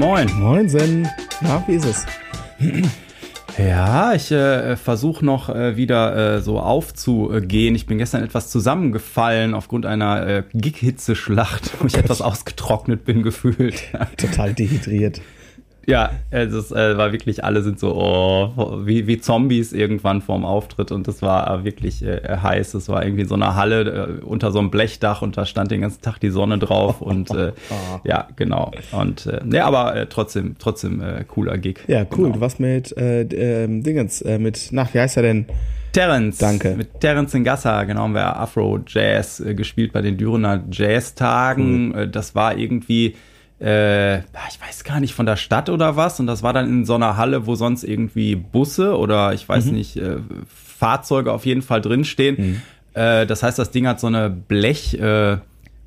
Moin, moin. Moinsen. Na, wie ist es? Ja, ich äh, versuche noch äh, wieder äh, so aufzugehen. Ich bin gestern etwas zusammengefallen aufgrund einer äh, Gig-Hitze-Schlacht, wo ich etwas ausgetrocknet bin gefühlt. Total dehydriert. Ja, es äh, war wirklich, alle sind so oh, wie, wie Zombies irgendwann vorm Auftritt und das war wirklich äh, heiß. Es war irgendwie so eine Halle äh, unter so einem Blechdach und da stand den ganzen Tag die Sonne drauf und äh, ja, genau. Und äh, ja, aber äh, trotzdem, trotzdem äh, cooler Gig. Ja, cool. Genau. Du warst mit äh, ähm, Dingens, äh, mit, nach, wie heißt er denn? Terence. Danke. Mit Terence Ngassa, genau, haben wir Afro-Jazz äh, gespielt bei den Dürener Jazz-Tagen. Äh, Das war irgendwie, äh, ich weiß gar nicht, von der Stadt oder was. Und das war dann in so einer Halle, wo sonst irgendwie Busse oder ich weiß nicht, äh, Fahrzeuge auf jeden Fall drinstehen. Äh, das heißt, das Ding hat so eine Blech, äh,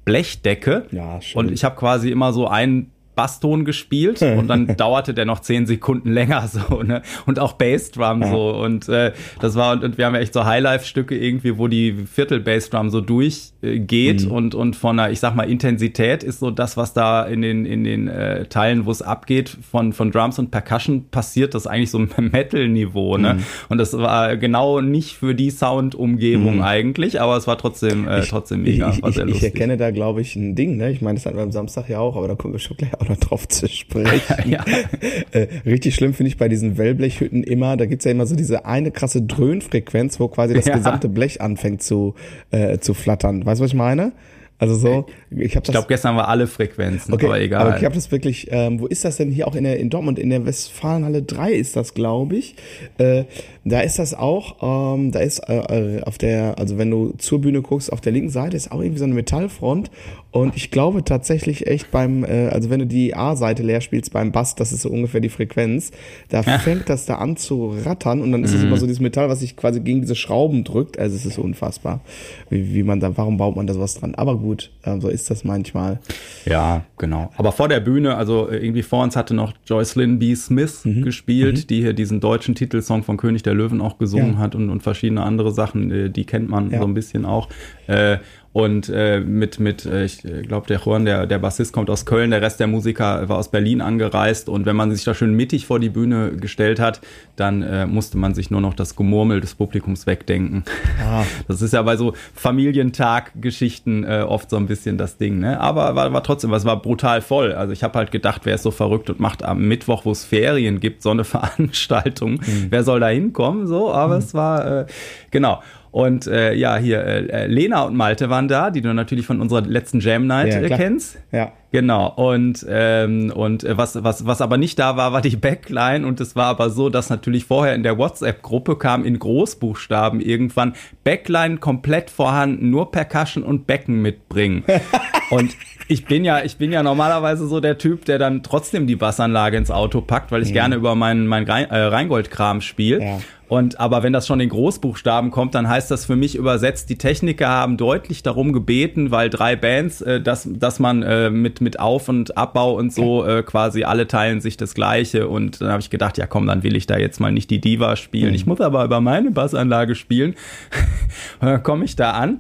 Blechdecke. Ja, schön. Und ich habe quasi immer so einen Basston gespielt und dann dauerte der noch zehn Sekunden länger so, ne? Und auch Bassdrum so. Und äh, das war, und, und wir haben ja echt so Highlife-Stücke irgendwie, wo die Viertel-Bassdrum so durchgeht äh, geht und, und von einer, ich sag mal, Intensität ist so das, was da in den, in den äh, Teilen, wo es abgeht, von, von Drums und Percussion passiert, das eigentlich so ein Metal-Niveau, ne? Und das war genau nicht für die Sound-Umgebung eigentlich, aber es war trotzdem, äh, trotzdem mega, ich, ich, ich lustig. erkenne da, glaube ich, ein Ding, ne? Ich meine, das hatten wir am Samstag ja auch, aber da kommen wir schon gleich auch noch drauf zu sprechen. Ja. äh, richtig schlimm finde ich bei diesen Wellblechhütten immer, da gibt's ja immer so diese eine krasse Dröhnfrequenz, wo quasi das Ja. gesamte Blech anfängt zu, äh, zu flattern. Weißt du, was ich meine? Also so, ich habe Ich glaube, gestern war alle Frequenzen, aber egal. Aber ich habe das wirklich, ähm, wo ist das denn hier auch in der in Dortmund, in der Westfalenhalle 3 ist das, glaube ich. Äh, da ist das auch, ähm, da ist äh, äh, auf der, also wenn du zur Bühne guckst, auf der linken Seite ist auch irgendwie so eine Metallfront und ich glaube tatsächlich echt beim, äh, also wenn du die A-Seite leer spielst beim Bass, das ist so ungefähr die Frequenz, da fängt das da an zu rattern und dann ist Mhm. es immer so dieses Metall, was sich quasi gegen diese Schrauben drückt. Also es ist unfassbar, wie, wie man da, warum baut man da sowas dran? Aber gut, äh, so ist das manchmal. Ja, genau. Aber vor der Bühne, also äh, irgendwie vor uns hatte noch Joycelyn B. Smith Mhm. gespielt, die hier diesen deutschen Titelsong von König der Löwen auch gesungen Ja. hat und, und verschiedene andere Sachen, äh, die kennt man Ja. so ein bisschen auch. Äh, und äh, mit, mit äh, ich glaube, der Juan, der, der Bassist, kommt aus Köln, der Rest der Musiker war aus Berlin angereist. Und wenn man sich da schön mittig vor die Bühne gestellt hat, dann äh, musste man sich nur noch das Gemurmel des Publikums wegdenken. Ah. Das ist ja bei so Familientag-Geschichten äh, oft so ein bisschen das Ding, ne? Aber war, war trotzdem, es war brutal voll. Also ich habe halt gedacht, wer ist so verrückt und macht am Mittwoch, wo es Ferien gibt, so eine Veranstaltung. Mhm. Wer soll da hinkommen? So, aber es war äh, genau. Und äh, ja, hier äh, Lena und Malte waren da, die du natürlich von unserer letzten Jam Night Ja, äh, kennst. Ja. Genau, und, ähm, und äh, was, was, was aber nicht da war, war die Backline. Und es war aber so, dass natürlich vorher in der WhatsApp-Gruppe kam in Großbuchstaben irgendwann Backline komplett vorhanden, nur Percussion und Becken mitbringen. und ich bin ja, ich bin ja normalerweise so der Typ, der dann trotzdem die Bassanlage ins Auto packt, weil ich gerne über meinen mein Rein, äh, Rheingold-Kram spiele. Ja. Und aber wenn das schon in Großbuchstaben kommt, dann heißt das für mich übersetzt, die Techniker haben deutlich darum gebeten, weil drei Bands, äh, dass, dass man äh, mit, mit Auf- und Abbau und so äh, quasi alle teilen sich das Gleiche. Und dann habe ich gedacht, ja komm, dann will ich da jetzt mal nicht die Diva spielen. Ich muss aber über meine Bassanlage spielen. dann komme ich da an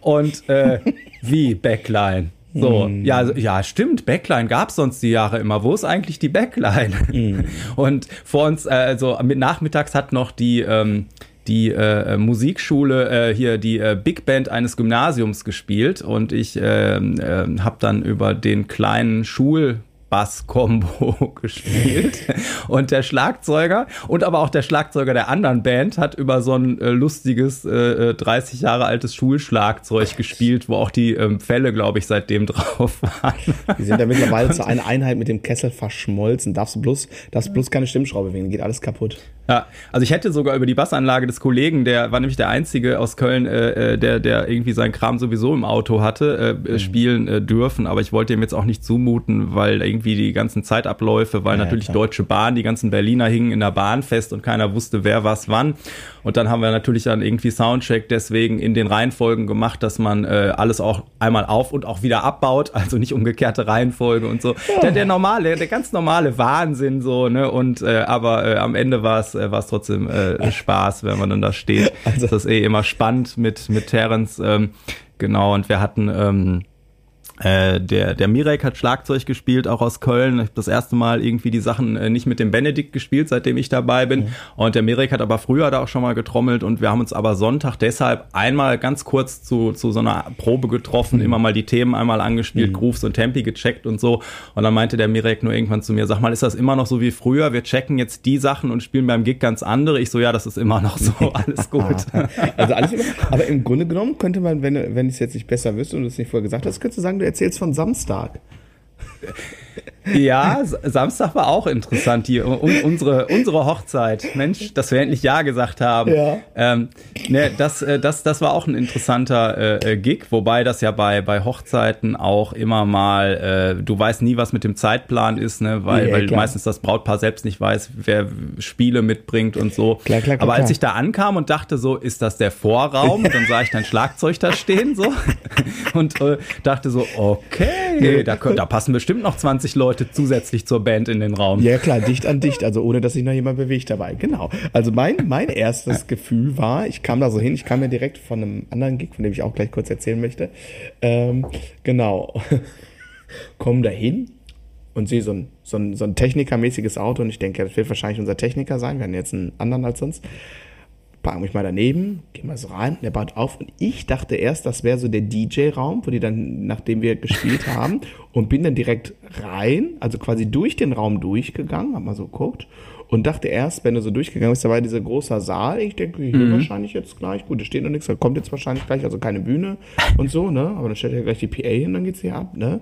und äh, wie Backline. So, ja, also, ja, stimmt, Backline gab's sonst die Jahre immer. Wo ist eigentlich die Backline? Und vor uns, äh, also mit nachmittags hat noch die, ähm, die äh, Musikschule äh, hier die äh, Big Band eines Gymnasiums gespielt und ich ähm, äh, habe dann über den kleinen Schul Bass-Kombo gespielt. Und der Schlagzeuger und aber auch der Schlagzeuger der anderen Band hat über so ein äh, lustiges äh, äh, 30 Jahre altes Schulschlagzeug gespielt, wo auch die ähm, Fälle, glaube ich, seitdem drauf waren. Die sind ja mittlerweile zu einer Einheit mit dem Kessel verschmolzen. Darfst du bloß, darfst bloß keine Stimmschraube wegen, geht alles kaputt. Ja, also ich hätte sogar über die Bassanlage des Kollegen, der war nämlich der einzige aus Köln, äh, äh, der, der irgendwie seinen Kram sowieso im Auto hatte, äh, äh, spielen äh, dürfen. Aber ich wollte ihm jetzt auch nicht zumuten, weil irgendwie die ganzen Zeitabläufe, weil Ja, natürlich klar. Deutsche Bahn, die ganzen Berliner hingen in der Bahn fest und keiner wusste, wer was wann. Und dann haben wir natürlich dann irgendwie Soundcheck deswegen in den Reihenfolgen gemacht, dass man äh, alles auch einmal auf und auch wieder abbaut, also nicht umgekehrte Reihenfolge und so. Der, der normale, der ganz normale Wahnsinn so, ne? Und äh, aber äh, am Ende war es äh, war es trotzdem äh, Spaß, wenn man dann da steht. Also- das ist eh immer spannend mit mit Terence, ähm, genau. Und wir hatten ähm, Äh, der, der Mirek hat Schlagzeug gespielt, auch aus Köln. Ich habe das erste Mal irgendwie die Sachen äh, nicht mit dem Benedikt gespielt, seitdem ich dabei bin. Mhm. Und der Mirek hat aber früher da auch schon mal getrommelt und wir haben uns aber Sonntag deshalb einmal ganz kurz zu, zu so einer Probe getroffen, mhm. immer mal die Themen einmal angespielt, mhm. Grooves und Tempi gecheckt und so. Und dann meinte der Mirek nur irgendwann zu mir, sag mal, ist das immer noch so wie früher? Wir checken jetzt die Sachen und spielen beim Gig ganz andere. Ich so, ja, das ist immer noch so, alles gut. also alles immer, aber im Grunde genommen könnte man, wenn, wenn ich es jetzt nicht besser wüsste und du es nicht vorher gesagt hast, könntest du sagen, du erzählst von Samstag. Ja, Samstag war auch interessant hier. unsere, unsere Hochzeit. Mensch, dass wir endlich Ja gesagt haben. Ja. Ähm, ne, das, äh, das, das war auch ein interessanter äh, äh, Gig, wobei das ja bei, bei Hochzeiten auch immer mal, äh, du weißt nie, was mit dem Zeitplan ist, ne? weil, ja, weil meistens das Brautpaar selbst nicht weiß, wer Spiele mitbringt und so. Klar, klar, klar, Aber als ich da ankam und dachte so, ist das der Vorraum? Dann sah ich dein Schlagzeug da stehen so und äh, dachte so, okay, da, da passen bestimmt noch 20 Leute Leute zusätzlich zur Band in den Raum. Ja klar, dicht an dicht, also ohne dass sich noch jemand bewegt dabei. Genau. Also mein, mein erstes Gefühl war, ich kam da so hin, ich kam ja direkt von einem anderen Gig, von dem ich auch gleich kurz erzählen möchte. Ähm, genau. Komm da hin und sehe so ein, so ein, so ein technikermäßiges Auto und ich denke, das wird wahrscheinlich unser Techniker sein. Wir haben jetzt einen anderen als sonst parke mich mal daneben, gehe mal so rein, der baut auf. Und ich dachte erst, das wäre so der DJ-Raum, wo die dann, nachdem wir gespielt haben, und bin dann direkt rein, also quasi durch den Raum durchgegangen, hab mal so geguckt. Und dachte erst, wenn du so durchgegangen bist, da war dieser großer Saal, ich denke, hier mhm. wahrscheinlich jetzt gleich, gut, da steht noch nichts, da kommt jetzt wahrscheinlich gleich, also keine Bühne und so, ne, aber dann stellt ja gleich die PA hin, dann geht's hier ab, ne,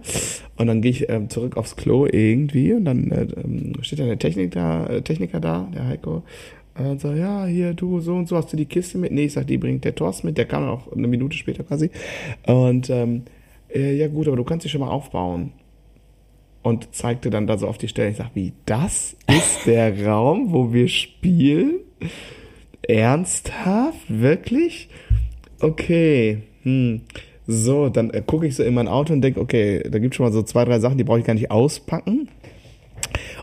und dann gehe ich ähm, zurück aufs Klo irgendwie und dann äh, ähm, steht dann der Technik da, äh, Techniker da, der Heiko, und so, ja, hier, du, so und so, hast du die Kiste mit? Nee, ich sag, die bringt der Thorsten mit, der kam auch eine Minute später quasi. Und ähm, äh, ja gut, aber du kannst dich schon mal aufbauen. Und zeigte dann da so auf die Stelle. Ich sag, wie, das ist der Raum, wo wir spielen? Ernsthaft? Wirklich? Okay. Hm. So, dann äh, gucke ich so in mein Auto und denke, okay, da gibt schon mal so zwei, drei Sachen, die brauche ich gar nicht auspacken.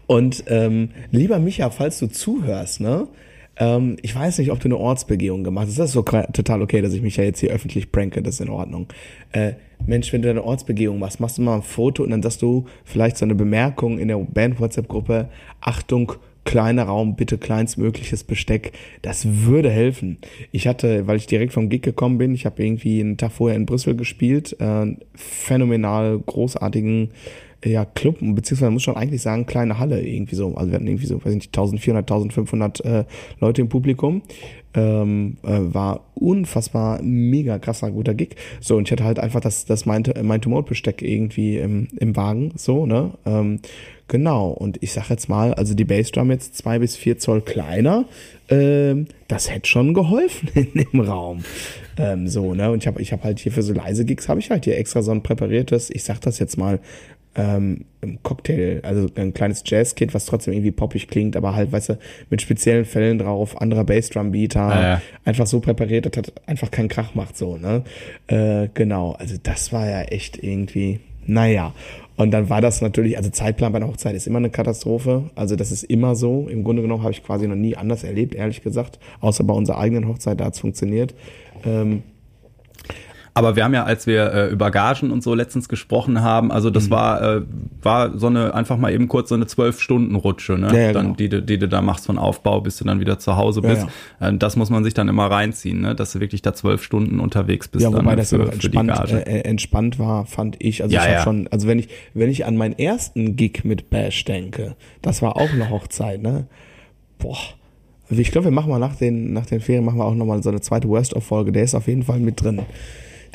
Und ähm, lieber Micha, falls du zuhörst, ne? Ähm, ich weiß nicht, ob du eine Ortsbegehung gemacht hast. Das ist so total okay, dass ich mich ja jetzt hier öffentlich pranke, das ist in Ordnung. Äh, Mensch, wenn du eine Ortsbegehung machst, machst du mal ein Foto und dann sagst du vielleicht so eine Bemerkung in der Band-WhatsApp-Gruppe, Achtung, kleiner Raum, bitte kleinstmögliches Besteck. Das würde helfen. Ich hatte, weil ich direkt vom Gig gekommen bin, ich habe irgendwie einen Tag vorher in Brüssel gespielt, äh, phänomenal großartigen ja, Club, beziehungsweise muss schon eigentlich sagen, kleine Halle irgendwie so. Also wir hatten irgendwie so, weiß nicht, 1400, 1500 äh, Leute im Publikum. Ähm, äh, war unfassbar mega krasser guter Gig. So, und ich hatte halt einfach das, das Tumor-Besteck irgendwie im, im Wagen, so, ne? Ähm, genau, und ich sag jetzt mal, also die Bassdrum jetzt zwei bis vier Zoll kleiner, ähm, das hätte schon geholfen in dem Raum. Ähm, so, ne? Und ich habe ich hab halt hier für so leise Gigs, habe ich halt hier extra so ein präpariertes, ich sag das jetzt mal, ähm, Cocktail, also ein kleines Jazzkit, was trotzdem irgendwie poppig klingt, aber halt, weißt du, mit speziellen Fällen drauf, anderer Bassdrum-Beater, ah, ja. einfach so präpariert, dass das einfach keinen Krach macht, so, ne? Äh, genau, also das war ja echt irgendwie, naja. Und dann war das natürlich, also Zeitplan bei einer Hochzeit ist immer eine Katastrophe. Also das ist immer so. Im Grunde genommen habe ich quasi noch nie anders erlebt, ehrlich gesagt. Außer bei unserer eigenen Hochzeit, da hat's funktioniert. Ähm, aber wir haben ja, als wir äh, über Gagen und so letztens gesprochen haben, also das mhm. war, äh, war so eine, einfach mal eben kurz so eine Zwölf-Stunden-Rutsche, ne? Ja, ja, dann, genau. die, die du da machst von Aufbau, bis du dann wieder zu Hause bist. Ja, äh, das muss man sich dann immer reinziehen, ne? Dass du wirklich da zwölf Stunden unterwegs bist. Ja, wobei dann, das für, entspannt, äh, äh, entspannt war, fand ich. Also ja, ich ja. schon, also wenn ich, wenn ich an meinen ersten Gig mit Bash denke, das war auch eine Hochzeit, ne? Boah. Also ich glaube, wir machen mal nach den, nach den Ferien machen wir auch nochmal so eine zweite Worst-of-Folge. Der ist auf jeden Fall mit drin.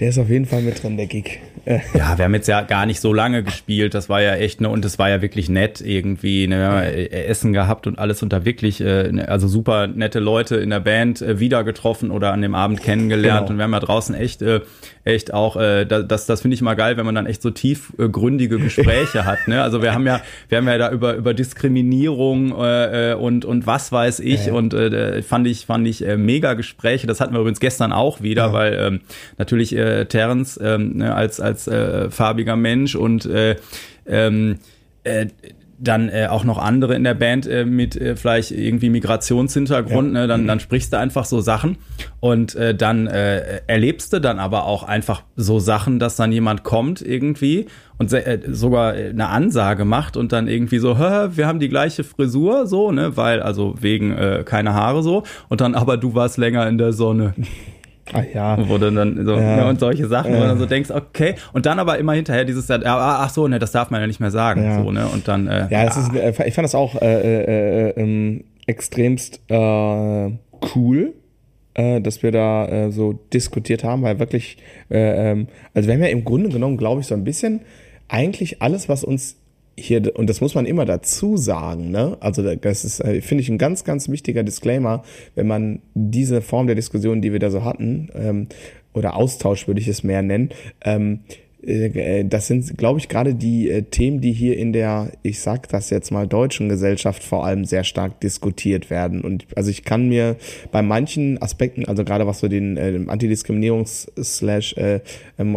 Der ist auf jeden Fall mit drin, der Gig. Ja, wir haben jetzt ja gar nicht so lange gespielt. Das war ja echt, ne, und es war ja wirklich nett irgendwie, ne, Essen gehabt und alles und da wirklich, äh, ne, also super nette Leute in der Band äh, wieder getroffen oder an dem Abend kennengelernt. Genau. Und wir haben ja draußen echt, äh, echt auch, äh, das, das finde ich mal geil, wenn man dann echt so tiefgründige Gespräche hat. Ne? Also wir haben ja, wir haben ja da über, über Diskriminierung äh, und, und was weiß ich ja. und äh, fand ich, fand ich äh, mega Gespräche. Das hatten wir übrigens gestern auch wieder, ja. weil ähm, natürlich äh, Terence ähm, ne, als, als äh, farbiger Mensch und äh, ähm, äh, dann äh, auch noch andere in der Band äh, mit äh, vielleicht irgendwie Migrationshintergrund, ja. ne? dann, dann sprichst du einfach so Sachen und äh, dann äh, erlebst du dann aber auch einfach so Sachen, dass dann jemand kommt irgendwie und äh, sogar eine Ansage macht und dann irgendwie so, Hä, wir haben die gleiche Frisur, so, ne, weil, also wegen äh, keine Haare so und dann aber du warst länger in der Sonne. Ah ja. Wo du dann so, ja. und solche Sachen, ja. wo du dann so denkst, okay, und dann aber immer hinterher dieses, ach so, ne, das darf man ja nicht mehr sagen, ja. so, ne, und dann, äh, Ja, das ist, äh, ich fand das auch äh, äh, äh, ähm, extremst äh, cool, dass wir da äh, so diskutiert haben, weil wirklich, äh, ähm, also wir haben ja im Grunde genommen, glaube ich, so ein bisschen eigentlich alles, was uns hier, und das muss man immer dazu sagen, ne? Also das ist, äh, finde ich, ein ganz, ganz wichtiger Disclaimer, wenn man diese Form der Diskussion, die wir da so hatten, ähm, oder Austausch würde ich es mehr nennen, ähm, äh, äh, das sind, glaube ich, gerade die äh, Themen, die hier in der, ich sag das jetzt mal, deutschen Gesellschaft vor allem sehr stark diskutiert werden. Und also ich kann mir bei manchen Aspekten, also gerade was so den äh, Antidiskriminierungs- äh, ähm,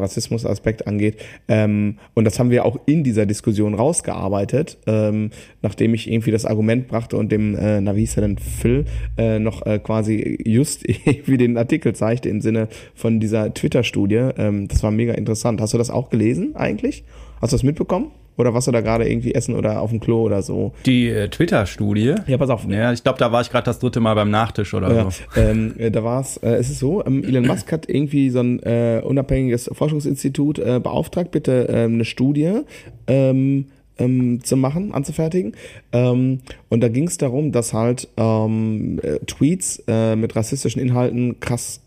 angeht, ähm, und das haben wir auch in dieser Diskussion rausgearbeitet, ähm, nachdem ich irgendwie das Argument brachte und dem, äh, na wie hieß er denn, Phil, äh, noch äh, quasi just wie den Artikel zeigte im Sinne von dieser Twitter-Studie. Ähm, das war mega interessant. Hast du das auch gelesen eigentlich? Hast du das mitbekommen? Oder warst du da gerade irgendwie essen oder auf dem Klo oder so? Die äh, Twitter-Studie? Ja, pass auf. Ja, ich glaube, da war ich gerade das dritte Mal beim Nachtisch oder ja, so. Ähm, äh, da war es, äh, es ist so, ähm, Elon Musk hat irgendwie so ein äh, unabhängiges Forschungsinstitut äh, beauftragt, bitte äh, eine Studie ähm, ähm, zu machen, anzufertigen. Ähm, und da ging es darum, dass halt ähm, äh, Tweets äh, mit rassistischen Inhalten krass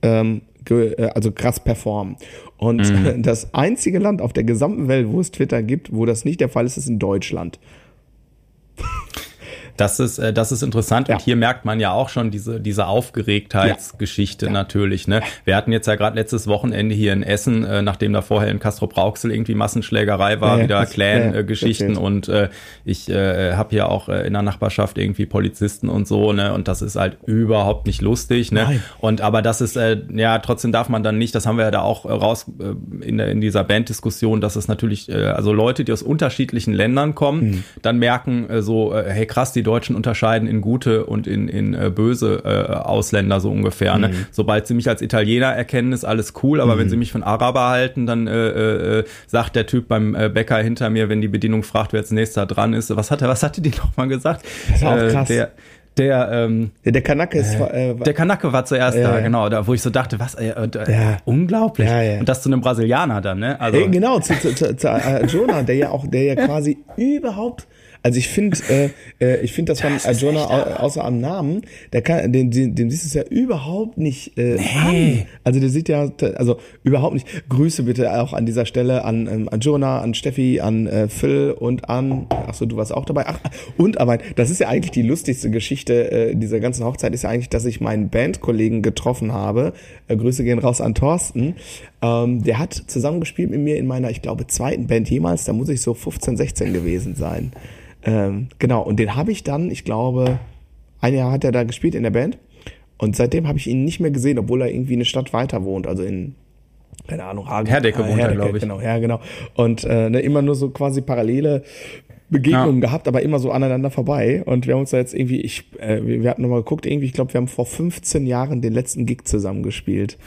ähm, äh, also krass performen. Und mhm. das einzige Land auf der gesamten Welt, wo es Twitter gibt, wo das nicht der Fall ist, ist in Deutschland. Das ist, äh, das ist interessant. Ja. Und hier merkt man ja auch schon diese, diese Aufgeregtheitsgeschichte ja. natürlich. Ne? Wir hatten jetzt ja gerade letztes Wochenende hier in Essen, äh, nachdem da vorher in Castro Brauxel irgendwie Massenschlägerei war, ja, wieder Clan-Geschichten. und äh, ich äh, habe hier auch äh, in der Nachbarschaft irgendwie Polizisten und so. Ne? Und das ist halt überhaupt nicht lustig. Ne? Nein. Und aber das ist, äh, ja, trotzdem darf man dann nicht, das haben wir ja da auch raus äh, in, der, in dieser Banddiskussion, dass es natürlich, äh, also Leute, die aus unterschiedlichen Ländern kommen, mhm. dann merken äh, so, äh, hey krass, die Deutschen unterscheiden in gute und in, in äh, böse äh, Ausländer so ungefähr. Ne? Mhm. Sobald sie mich als Italiener erkennen, ist alles cool, aber mhm. wenn sie mich von Araber halten, dann äh, äh, sagt der Typ beim äh, Bäcker hinter mir, wenn die Bedienung fragt, wer als nächster dran ist, was hat er, was hatte die nochmal gesagt? Das war auch äh, krass. Der, der, ähm, der, Kanake ist äh, der Kanake war zuerst äh, da, genau, da wo ich so dachte, was, äh, äh, ja. unglaublich. Ja, ja. Und das zu einem Brasilianer dann, ne? Also, genau, zu, zu, zu, zu äh, Jonah, der ja auch, der ja quasi überhaupt also ich finde, äh, äh, ich finde, dass man Arjuna au außer am Namen, der kann, den, den, dem siehst du es ja überhaupt nicht äh, nee. an. Also der sieht ja, also überhaupt nicht. Grüße bitte auch an dieser Stelle an ähm, Arjuna, an Steffi, an äh, Phil und an, ach so, du warst auch dabei. Ach, und aber das ist ja eigentlich die lustigste Geschichte äh, dieser ganzen Hochzeit ist ja eigentlich, dass ich meinen Bandkollegen getroffen habe. Äh, Grüße gehen raus an Thorsten. Ähm, der hat zusammengespielt mit mir in meiner, ich glaube, zweiten Band jemals. Da muss ich so 15, 16 gewesen sein. Ähm, genau, und den habe ich dann, ich glaube, ein Jahr hat er da gespielt in der Band. Und seitdem habe ich ihn nicht mehr gesehen, obwohl er irgendwie eine Stadt weiter wohnt, also in keine Ahnung, Hagen. Herdecke wohnt er, glaube ich. Genau, ja, genau. Und äh, ne, immer nur so quasi parallele Begegnungen ja. gehabt, aber immer so aneinander vorbei. Und wir haben uns da jetzt irgendwie, ich, äh, wir hatten nochmal geguckt, irgendwie, ich glaube, wir haben vor 15 Jahren den letzten Gig zusammen gespielt.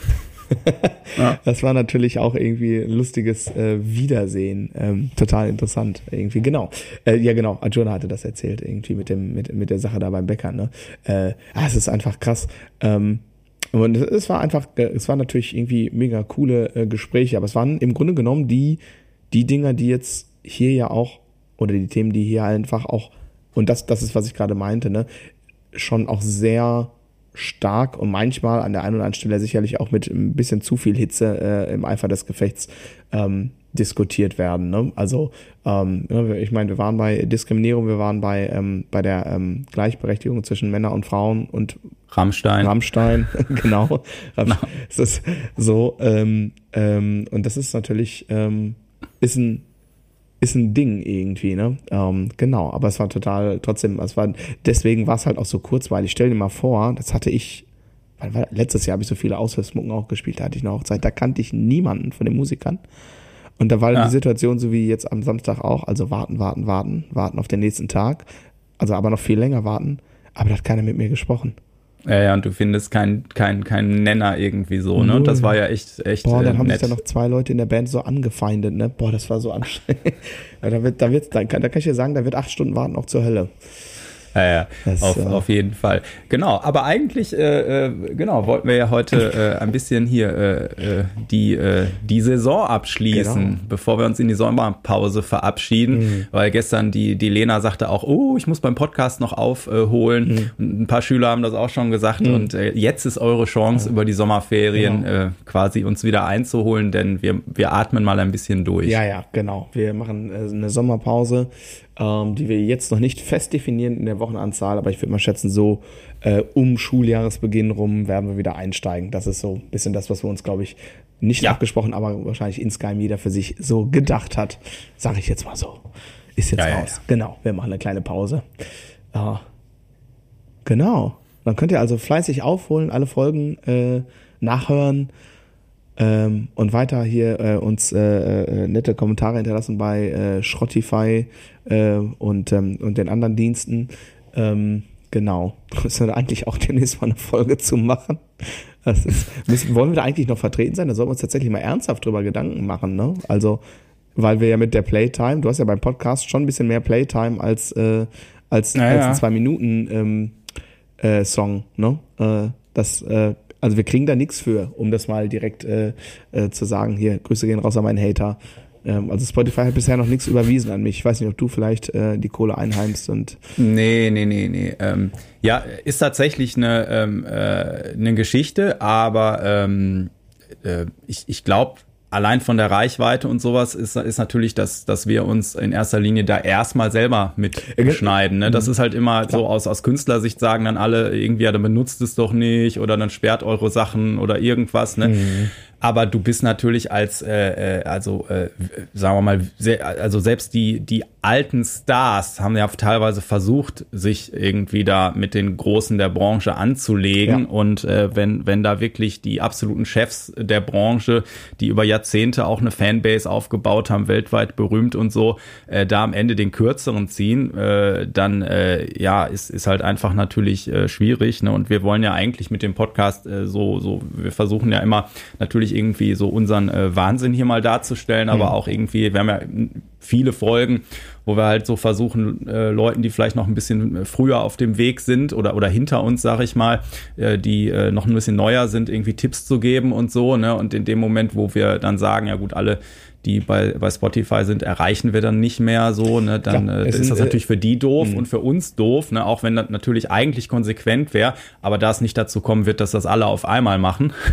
ja. Das war natürlich auch irgendwie ein lustiges äh, Wiedersehen. Ähm, total interessant irgendwie. Genau. Äh, ja, genau. Arjuna hatte das erzählt irgendwie mit dem mit mit der Sache da beim Bäcker. Ne? Äh, ah, es ist einfach krass. Ähm, und es war einfach, äh, es waren natürlich irgendwie mega coole äh, Gespräche, aber es waren im Grunde genommen die die Dinger, die jetzt hier ja auch oder die Themen, die hier einfach auch und das das ist was ich gerade meinte, ne, schon auch sehr stark und manchmal an der einen oder anderen Stelle sicherlich auch mit ein bisschen zu viel Hitze äh, im Eifer des Gefechts ähm, diskutiert werden. Ne? Also ähm, ich meine, wir waren bei Diskriminierung, wir waren bei ähm, bei der ähm, Gleichberechtigung zwischen Männern und Frauen und Rammstein. Rammstein, genau. Rammstein. Es ist so ähm, ähm, und das ist natürlich ähm, ist ein ist ein Ding irgendwie, ne? Ähm, genau, aber es war total, trotzdem, es war, deswegen war es halt auch so kurzweilig. Stell dir mal vor, das hatte ich, weil, weil letztes Jahr habe ich so viele Aushilfsmucken auch gespielt, da hatte ich eine Hochzeit, da kannte ich niemanden von den Musikern. Und da war ja. die Situation so wie jetzt am Samstag auch, also warten, warten, warten, warten auf den nächsten Tag, also aber noch viel länger warten, aber da hat keiner mit mir gesprochen. Ja, ja, und du findest keinen kein, kein Nenner irgendwie so, ne? Und das war ja echt, echt. Boah, dann äh, haben sich da noch zwei Leute in der Band so angefeindet, ne? Boah, das war so anstrengend. ja, da wird, da wird, da kann, da kann ich dir sagen, da wird acht Stunden warten auch zur Hölle. Ja, ja das, auf, äh, auf jeden Fall. Genau, aber eigentlich, äh, äh, genau, wollten wir ja heute äh, ein bisschen hier äh, äh, die, die Saison abschließen, genau. bevor wir uns in die Sommerpause verabschieden, mhm. weil gestern die, die Lena sagte auch, oh, ich muss beim Podcast noch aufholen mhm. und ein paar Schüler haben das auch schon gesagt mhm. und jetzt ist eure Chance, über die Sommerferien genau. quasi uns wieder einzuholen, denn wir, wir atmen mal ein bisschen durch. Ja, ja, genau. Wir machen eine Sommerpause ähm, die wir jetzt noch nicht fest definieren in der Wochenanzahl, aber ich würde mal schätzen, so äh, um Schuljahresbeginn rum werden wir wieder einsteigen. Das ist so ein bisschen das, was wir uns, glaube ich, nicht ja. abgesprochen, aber wahrscheinlich insgeheim jeder für sich so gedacht hat. Sage ich jetzt mal so. Ist jetzt ja, raus. Ja, genau, wir machen eine kleine Pause. Ja. Genau. Dann könnt ihr also fleißig aufholen, alle Folgen äh, nachhören ähm, und weiter hier äh, uns äh, äh, nette Kommentare hinterlassen bei äh, Schrottify äh, und, ähm, und den anderen Diensten. Ähm, genau. Müssen wir eigentlich auch demnächst mal eine Folge zu machen. Ist, müssen, wollen wir da eigentlich noch vertreten sein? Da sollten wir uns tatsächlich mal ernsthaft drüber Gedanken machen, ne? Also, weil wir ja mit der Playtime, du hast ja beim Podcast schon ein bisschen mehr Playtime als, äh, als, naja. als ein zwei Minuten ähm, äh, Song, ne? Das äh, also wir kriegen da nichts für, um das mal direkt äh, äh, zu sagen. Hier, Grüße gehen raus an meinen Hater. Ähm, also Spotify hat bisher noch nichts überwiesen an mich. Ich weiß nicht, ob du vielleicht äh, die Kohle einheimst und. Nee, nee, nee, nee. Ähm, ja, ist tatsächlich eine, ähm, äh, eine Geschichte, aber ähm, äh, ich, ich glaube, allein von der Reichweite und sowas ist, ist natürlich, dass, dass wir uns in erster Linie da erstmal selber mit schneiden. Ne? Das mhm. ist halt immer Klar. so aus, aus Künstlersicht sagen dann alle irgendwie, ja, dann benutzt es doch nicht oder dann sperrt eure Sachen oder irgendwas. Ne? Mhm aber du bist natürlich als, äh, äh, also äh, sagen wir mal, sehr, also selbst die, die alten Stars haben ja teilweise versucht, sich irgendwie da mit den Großen der Branche anzulegen. Ja. Und äh, wenn, wenn da wirklich die absoluten Chefs der Branche, die über Jahrzehnte auch eine Fanbase aufgebaut haben, weltweit berühmt und so, äh, da am Ende den kürzeren ziehen, äh, dann äh, ja, ist, ist halt einfach natürlich äh, schwierig. Ne? Und wir wollen ja eigentlich mit dem Podcast äh, so, so, wir versuchen ja immer natürlich irgendwie so unseren äh, Wahnsinn hier mal darzustellen, aber mhm. auch irgendwie, wir haben ja viele Folgen, wo wir halt so versuchen, äh, Leuten, die vielleicht noch ein bisschen früher auf dem Weg sind oder, oder hinter uns, sag ich mal, äh, die äh, noch ein bisschen neuer sind, irgendwie Tipps zu geben und so, ne? Und in dem Moment, wo wir dann sagen, ja gut, alle die bei, bei Spotify sind, erreichen wir dann nicht mehr so. Ne? Dann Klar, äh, ist das natürlich für die doof mh. und für uns doof, ne? auch wenn das natürlich eigentlich konsequent wäre, aber da es nicht dazu kommen wird, dass das alle auf einmal machen.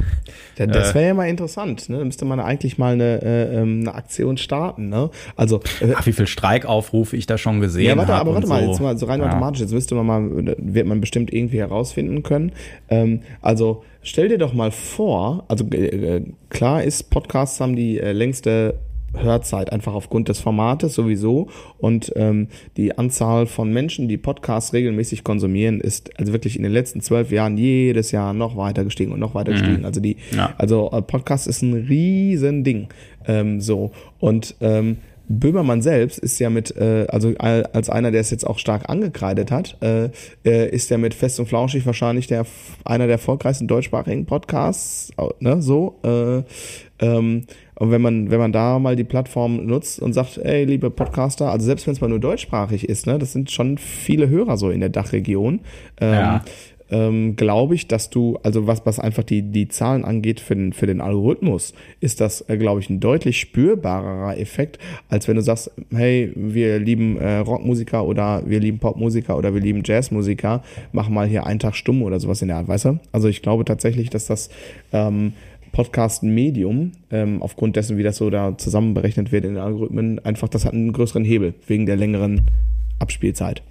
Ja, das wäre ja mal interessant. Ne? Da müsste man eigentlich mal eine, äh, ähm, eine Aktion starten. Ne? Also, äh, Ach, wie viel Streikaufrufe ich da schon gesehen habe. Ja, warte, aber warte mal, so. jetzt mal so rein ja. mathematisch, jetzt müsste man mal, wird man bestimmt irgendwie herausfinden können. Ähm, also stell dir doch mal vor, also äh, klar ist, Podcasts haben die äh, längste Hörzeit, einfach aufgrund des Formates sowieso. Und ähm, die Anzahl von Menschen, die Podcasts regelmäßig konsumieren, ist also wirklich in den letzten zwölf Jahren jedes Jahr noch weiter gestiegen und noch weiter mhm. gestiegen. Also die, ja. also äh, Podcast ist ein riesen Ding. Ähm, so. Und ähm, Böhmermann selbst ist ja mit, äh, also als einer, der es jetzt auch stark angekreidet hat, äh, äh, ist ja mit Fest und Flauschig wahrscheinlich der einer der erfolgreichsten deutschsprachigen Podcasts, ne, so. Äh, ähm, und wenn man, wenn man da mal die Plattform nutzt und sagt, ey, liebe Podcaster, also selbst wenn es mal nur deutschsprachig ist, ne, das sind schon viele Hörer so in der Dachregion. Ähm, ja ähm, glaube ich, dass du, also was, was einfach die, die Zahlen angeht für den, für den Algorithmus, ist das, äh, glaube ich, ein deutlich spürbarerer Effekt, als wenn du sagst, hey, wir lieben äh, Rockmusiker oder wir lieben Popmusiker oder wir lieben Jazzmusiker, mach mal hier einen Tag stumm oder sowas in der Art, weißt du? Also ich glaube tatsächlich, dass das ähm, Podcast-Medium, ähm, aufgrund dessen, wie das so da zusammen berechnet wird in den Algorithmen, einfach das hat einen größeren Hebel wegen der längeren Abspielzeit.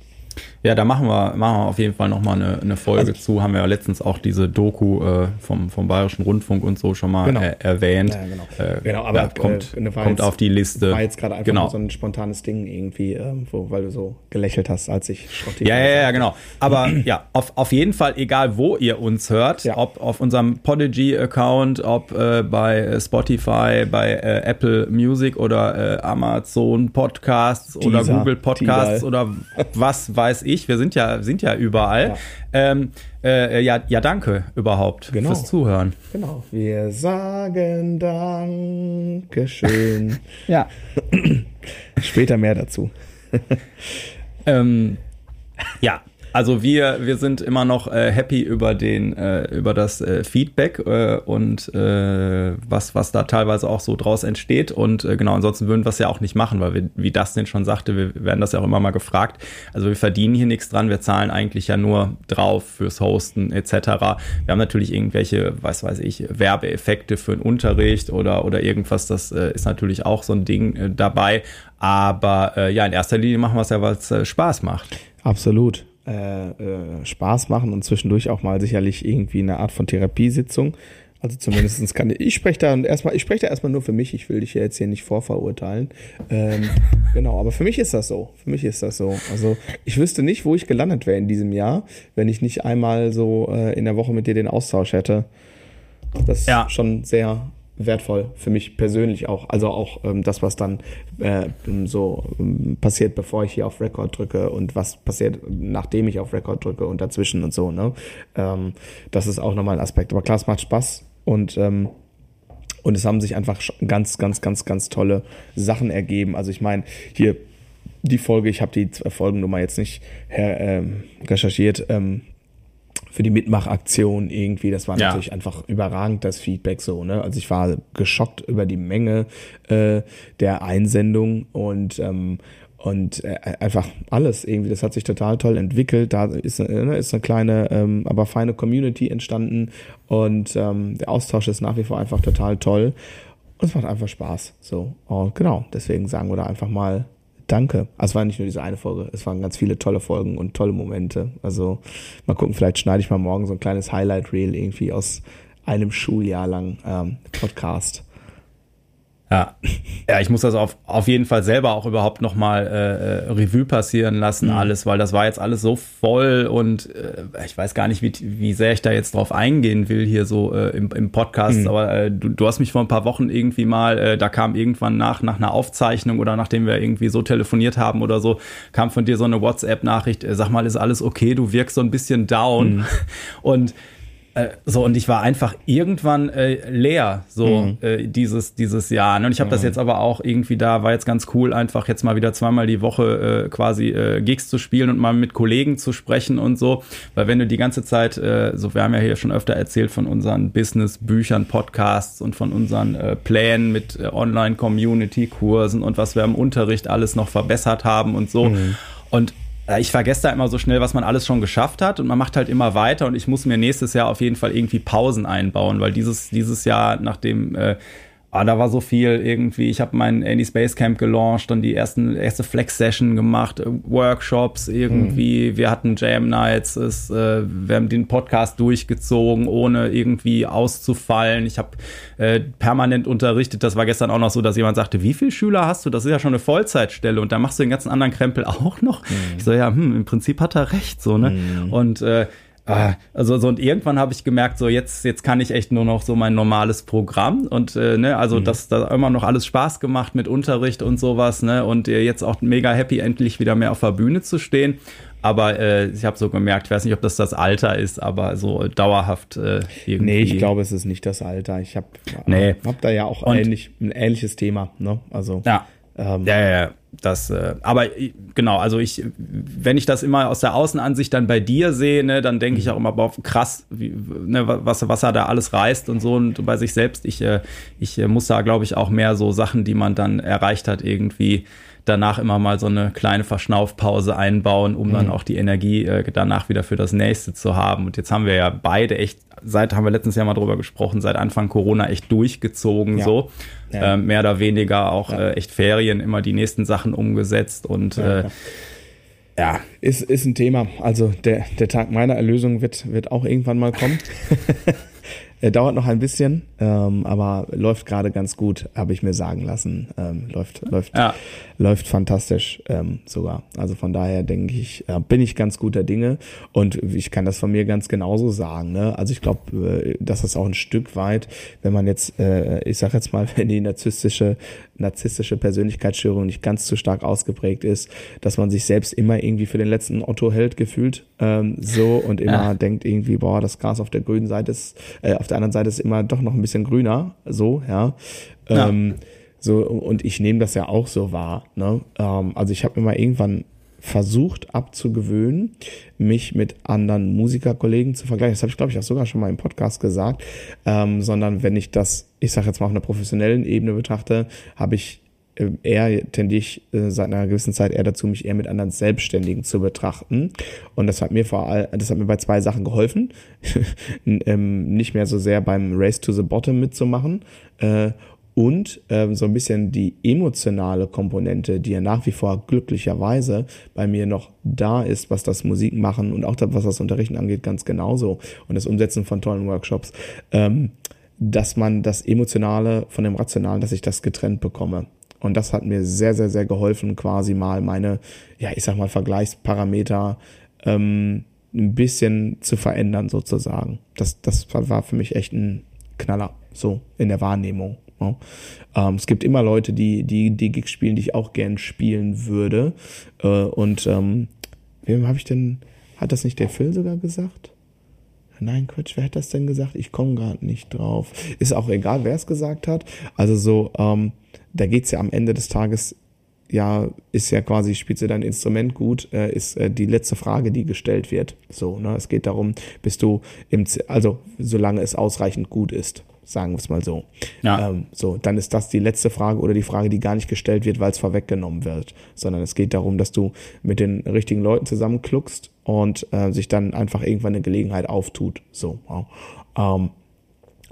Ja, da machen wir, machen wir auf jeden Fall nochmal eine, eine Folge also, zu. Haben wir ja letztens auch diese Doku äh, vom, vom Bayerischen Rundfunk und so schon mal genau. er, erwähnt. Ja, genau. Äh, genau, aber kommt, äh, kommt auf die Liste. War jetzt gerade einfach genau. so ein spontanes Ding irgendwie, äh, wo, weil du so gelächelt hast, als ich Schrotti Ja, ja, ja, genau. Aber ja, auf, auf jeden Fall, egal wo ihr uns hört, ja. ob auf unserem Podigy-Account, ob äh, bei Spotify, bei äh, Apple Music oder Amazon Podcasts Dieser, oder Google Podcasts oder was weiß ich. Wir sind ja, sind ja überall. Ja. Ähm, äh, ja, ja, danke überhaupt genau. fürs Zuhören. Genau. Wir sagen Dankeschön. ja. Später mehr dazu. ähm, ja, also wir, wir sind immer noch äh, happy über den, äh, über das äh, Feedback äh, und äh, was, was da teilweise auch so draus entsteht. Und äh, genau, ansonsten würden wir es ja auch nicht machen, weil wir, wie Dustin schon sagte, wir werden das ja auch immer mal gefragt. Also wir verdienen hier nichts dran, wir zahlen eigentlich ja nur drauf fürs Hosten etc. Wir haben natürlich irgendwelche, was weiß ich, Werbeeffekte für einen Unterricht oder, oder irgendwas, das ist natürlich auch so ein Ding dabei. Aber ja, in erster Linie machen wir es ja, weil es Spaß macht. Absolut äh, äh, Spaß machen und zwischendurch auch mal sicherlich irgendwie eine Art von Therapiesitzung. Also zumindestens kann ich, ich spreche da erstmal, ich spreche da erstmal nur für mich, ich will dich ja jetzt hier nicht vorverurteilen. Ähm, genau, aber für mich ist das so. Für mich ist das so. Also ich wüsste nicht, wo ich gelandet wäre in diesem Jahr, wenn ich nicht einmal so äh, in der Woche mit dir den Austausch hätte. Das ja. ist schon sehr wertvoll für mich persönlich auch. Also auch ähm, das, was dann äh, so ähm, passiert, bevor ich hier auf Record drücke und was passiert, nachdem ich auf Record drücke und dazwischen und so. Ne? Ähm, das ist auch nochmal ein Aspekt. Aber klar, es macht Spaß und ähm, und es haben sich einfach ganz, ganz, ganz, ganz tolle Sachen ergeben. Also ich meine, hier die Folge, ich habe die Folgennummer jetzt nicht her, ähm, recherchiert, ähm, für die Mitmachaktion irgendwie. Das war ja. natürlich einfach überragend, das Feedback so. Ne? Also ich war geschockt über die Menge äh, der Einsendung und ähm, und äh, einfach alles irgendwie. Das hat sich total toll entwickelt. Da ist, äh, ist eine kleine, ähm, aber feine Community entstanden und ähm, der Austausch ist nach wie vor einfach total toll. Und es macht einfach Spaß. So, und genau. Deswegen sagen wir da einfach mal Danke. Also es war nicht nur diese eine Folge, es waren ganz viele tolle Folgen und tolle Momente. Also mal gucken, vielleicht schneide ich mal morgen so ein kleines Highlight-Reel irgendwie aus einem Schuljahr lang ähm, Podcast. Ja, ja, ich muss das auf, auf jeden Fall selber auch überhaupt nochmal äh, äh, Revue passieren lassen, mhm. alles, weil das war jetzt alles so voll und äh, ich weiß gar nicht, wie, wie sehr ich da jetzt drauf eingehen will hier so äh, im, im Podcast, mhm. aber äh, du, du hast mich vor ein paar Wochen irgendwie mal, äh, da kam irgendwann nach, nach einer Aufzeichnung oder nachdem wir irgendwie so telefoniert haben oder so, kam von dir so eine WhatsApp-Nachricht, äh, sag mal, ist alles okay, du wirkst so ein bisschen down mhm. und so, und ich war einfach irgendwann äh, leer, so mhm. äh, dieses, dieses Jahr. Ne? Und ich habe mhm. das jetzt aber auch irgendwie da, war jetzt ganz cool, einfach jetzt mal wieder zweimal die Woche äh, quasi äh, Gigs zu spielen und mal mit Kollegen zu sprechen und so. Weil wenn du die ganze Zeit, äh, so wir haben ja hier schon öfter erzählt von unseren Business-Büchern, Podcasts und von unseren äh, Plänen mit äh, Online-Community-Kursen und was wir im Unterricht alles noch verbessert haben und so. Mhm. Und äh, ich vergesse da immer so schnell, was man alles schon geschafft hat und man macht halt immer weiter und ich muss mir nächstes Jahr auf jeden Fall irgendwie Pausen einbauen, weil dieses, dieses Jahr, nachdem äh, Ah, da war so viel irgendwie. Ich habe mein Andy Space Camp gelauncht und die ersten erste Flex Session gemacht, äh, Workshops irgendwie. Mhm. Wir hatten Jam Nights, es, äh, wir haben den Podcast durchgezogen, ohne irgendwie auszufallen. Ich habe äh, permanent unterrichtet. Das war gestern auch noch so, dass jemand sagte, wie viele Schüler hast du? Das ist ja schon eine Vollzeitstelle und da machst du den ganzen anderen Krempel auch noch. Mhm. Ich so ja, hm, im Prinzip hat er recht so ne. Mhm. Und äh, also so und irgendwann habe ich gemerkt, so jetzt jetzt kann ich echt nur noch so mein normales Programm und äh, ne, also mhm. das da immer noch alles Spaß gemacht mit Unterricht und sowas, ne und äh, jetzt auch mega happy endlich wieder mehr auf der Bühne zu stehen. Aber äh, ich habe so gemerkt, ich weiß nicht, ob das das Alter ist, aber so dauerhaft äh, irgendwie. Nee, ich glaube, es ist nicht das Alter. Ich habe nee. hab da ja auch ähnlich, ein ähnliches Thema, ne? Also ja. Ähm, ja, ja, ja. Das, äh, aber genau, also ich, wenn ich das immer aus der Außenansicht dann bei dir sehe, ne, dann denke ich mhm. auch immer, boah, krass, wie, ne, was, was er da alles reißt und so und bei sich selbst. Ich, äh, ich äh, muss da, glaube ich, auch mehr so Sachen, die man dann erreicht hat, irgendwie danach immer mal so eine kleine Verschnaufpause einbauen, um mhm. dann auch die Energie äh, danach wieder für das nächste zu haben. Und jetzt haben wir ja beide echt, seit haben wir letztens Jahr mal drüber gesprochen, seit Anfang Corona echt durchgezogen ja. so. Ja. Äh, mehr oder weniger auch ja. äh, echt Ferien, immer die nächsten Sachen umgesetzt und äh, Ja, ist, ist ein Thema. Also der, der Tag meiner Erlösung wird, wird auch irgendwann mal kommen. Er dauert noch ein bisschen, ähm, aber läuft gerade ganz gut, habe ich mir sagen lassen. Ähm, läuft, läuft, ja. läuft fantastisch ähm, sogar. Also von daher denke ich, äh, bin ich ganz guter Dinge und ich kann das von mir ganz genauso sagen. Ne? Also ich glaube, äh, dass das auch ein Stück weit, wenn man jetzt, äh, ich sage jetzt mal, wenn die narzisstische narzisstische Persönlichkeitsstörung nicht ganz zu stark ausgeprägt ist, dass man sich selbst immer irgendwie für den letzten Otto hält gefühlt ähm, so und immer ja. denkt irgendwie, boah, das Gras auf der grünen Seite ist, äh, auf der anderen Seite ist immer doch noch ein bisschen grüner, so, ja. Ähm, ja. So, und ich nehme das ja auch so wahr. Ne? Ähm, also ich habe mir mal irgendwann versucht abzugewöhnen, mich mit anderen Musikerkollegen zu vergleichen. Das habe ich, glaube ich, auch sogar schon mal im Podcast gesagt. Ähm, sondern wenn ich das, ich sage jetzt mal auf einer professionellen Ebene betrachte, habe ich äh, eher tendiere ich äh, seit einer gewissen Zeit eher dazu, mich eher mit anderen Selbstständigen zu betrachten. Und das hat mir vor allem, das hat mir bei zwei Sachen geholfen, ähm, nicht mehr so sehr beim Race to the Bottom mitzumachen äh, und ähm, so ein bisschen die emotionale Komponente, die ja nach wie vor glücklicherweise bei mir noch da ist, was das Musikmachen und auch das, was das Unterrichten angeht, ganz genauso und das Umsetzen von tollen Workshops, ähm, dass man das Emotionale von dem Rationalen, dass ich das getrennt bekomme. Und das hat mir sehr, sehr, sehr geholfen, quasi mal meine, ja, ich sag mal, Vergleichsparameter ähm, ein bisschen zu verändern, sozusagen. Das, das war für mich echt ein Knaller, so in der Wahrnehmung. Ja. Ähm, es gibt immer Leute, die, die, die Gigs spielen, die ich auch gern spielen würde. Äh, und ähm, wem habe ich denn, hat das nicht der Phil sogar gesagt? Nein, Quatsch, wer hat das denn gesagt? Ich komme gerade nicht drauf. Ist auch egal, wer es gesagt hat. Also so, ähm, da geht's ja am Ende des Tages ja, ist ja quasi, spielst du dein Instrument gut, äh, ist äh, die letzte Frage, die gestellt wird. So, ne? Es geht darum, bist du im, Z also solange es ausreichend gut ist sagen wir es mal so. Ja. Ähm, so, dann ist das die letzte Frage oder die Frage, die gar nicht gestellt wird, weil es vorweggenommen wird, sondern es geht darum, dass du mit den richtigen Leuten zusammenkluckst und äh, sich dann einfach irgendwann eine Gelegenheit auftut. So. Ja. Ähm,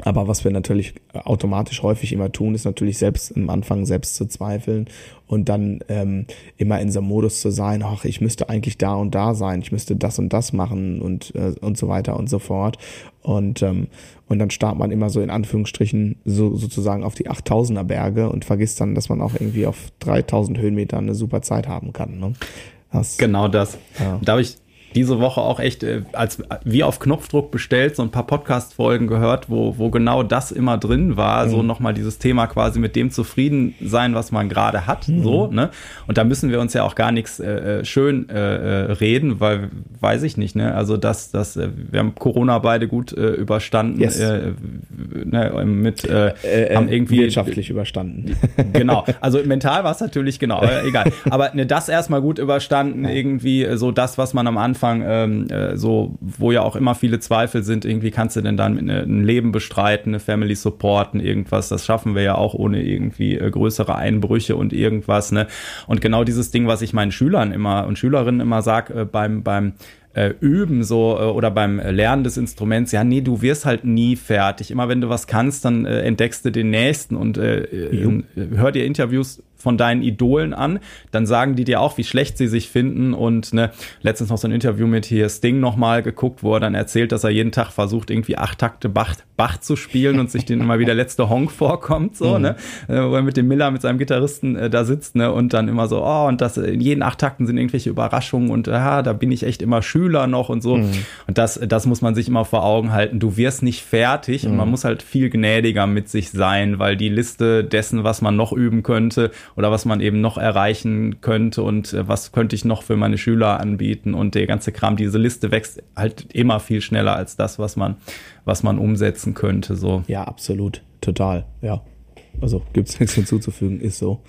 aber was wir natürlich automatisch häufig immer tun, ist natürlich selbst am Anfang selbst zu zweifeln und dann ähm, immer in so einem Modus zu sein, ach, ich müsste eigentlich da und da sein, ich müsste das und das machen und, äh, und so weiter und so fort. Und, ähm, und dann startet man immer so in Anführungsstrichen so, sozusagen auf die 8000er Berge und vergisst dann, dass man auch irgendwie auf 3000 Höhenmetern eine super Zeit haben kann. Ne? Das, genau das. Ja. Da habe ich diese Woche auch echt äh, als wie auf Knopfdruck bestellt, so ein paar Podcast-Folgen gehört, wo, wo genau das immer drin war. Mhm. So nochmal dieses Thema quasi mit dem zufrieden sein, was man gerade hat. Mhm. So, ne? Und da müssen wir uns ja auch gar nichts äh, äh schön äh, äh, reden, weil weiß ich nicht, ne? Also das, das, äh, wir haben Corona beide gut äh, überstanden, yes. äh, ne, mit äh, äh, haben irgendwie wirtschaftlich überstanden. Genau. Also mental war es natürlich genau, egal. Aber ne, das erstmal gut überstanden, irgendwie so das, was man am Anfang Anfang, ähm, äh, so, wo ja auch immer viele Zweifel sind, irgendwie kannst du denn dann ne, ein Leben bestreiten, eine Family supporten, irgendwas, das schaffen wir ja auch ohne irgendwie äh, größere Einbrüche und irgendwas, ne? Und genau dieses Ding, was ich meinen Schülern immer und Schülerinnen immer sag, äh, beim, beim äh, Üben so äh, oder beim Lernen des Instruments, ja, nee, du wirst halt nie fertig. Immer wenn du was kannst, dann äh, entdeckst du den nächsten und äh, in, hör dir Interviews von deinen Idolen an, dann sagen die dir auch, wie schlecht sie sich finden. Und ne, letztens noch so ein Interview mit hier Sting nochmal geguckt, wo er dann erzählt, dass er jeden Tag versucht, irgendwie acht Takte Bach, Bach zu spielen und sich den immer wie der letzte Honk vorkommt, so, mhm. ne? Äh, wo er mit dem Miller, mit seinem Gitarristen äh, da sitzt, ne? Und dann immer so, oh, und das in jeden acht Takten sind irgendwelche Überraschungen und ja, da bin ich echt immer Schüler noch und so. Mhm. Und das, das muss man sich immer vor Augen halten. Du wirst nicht fertig mhm. und man muss halt viel gnädiger mit sich sein, weil die Liste dessen, was man noch üben könnte, oder was man eben noch erreichen könnte und äh, was könnte ich noch für meine Schüler anbieten und der ganze Kram, diese Liste wächst halt immer viel schneller als das, was man, was man umsetzen könnte, so. Ja, absolut. Total, ja. Also gibt's nichts hinzuzufügen, ist so.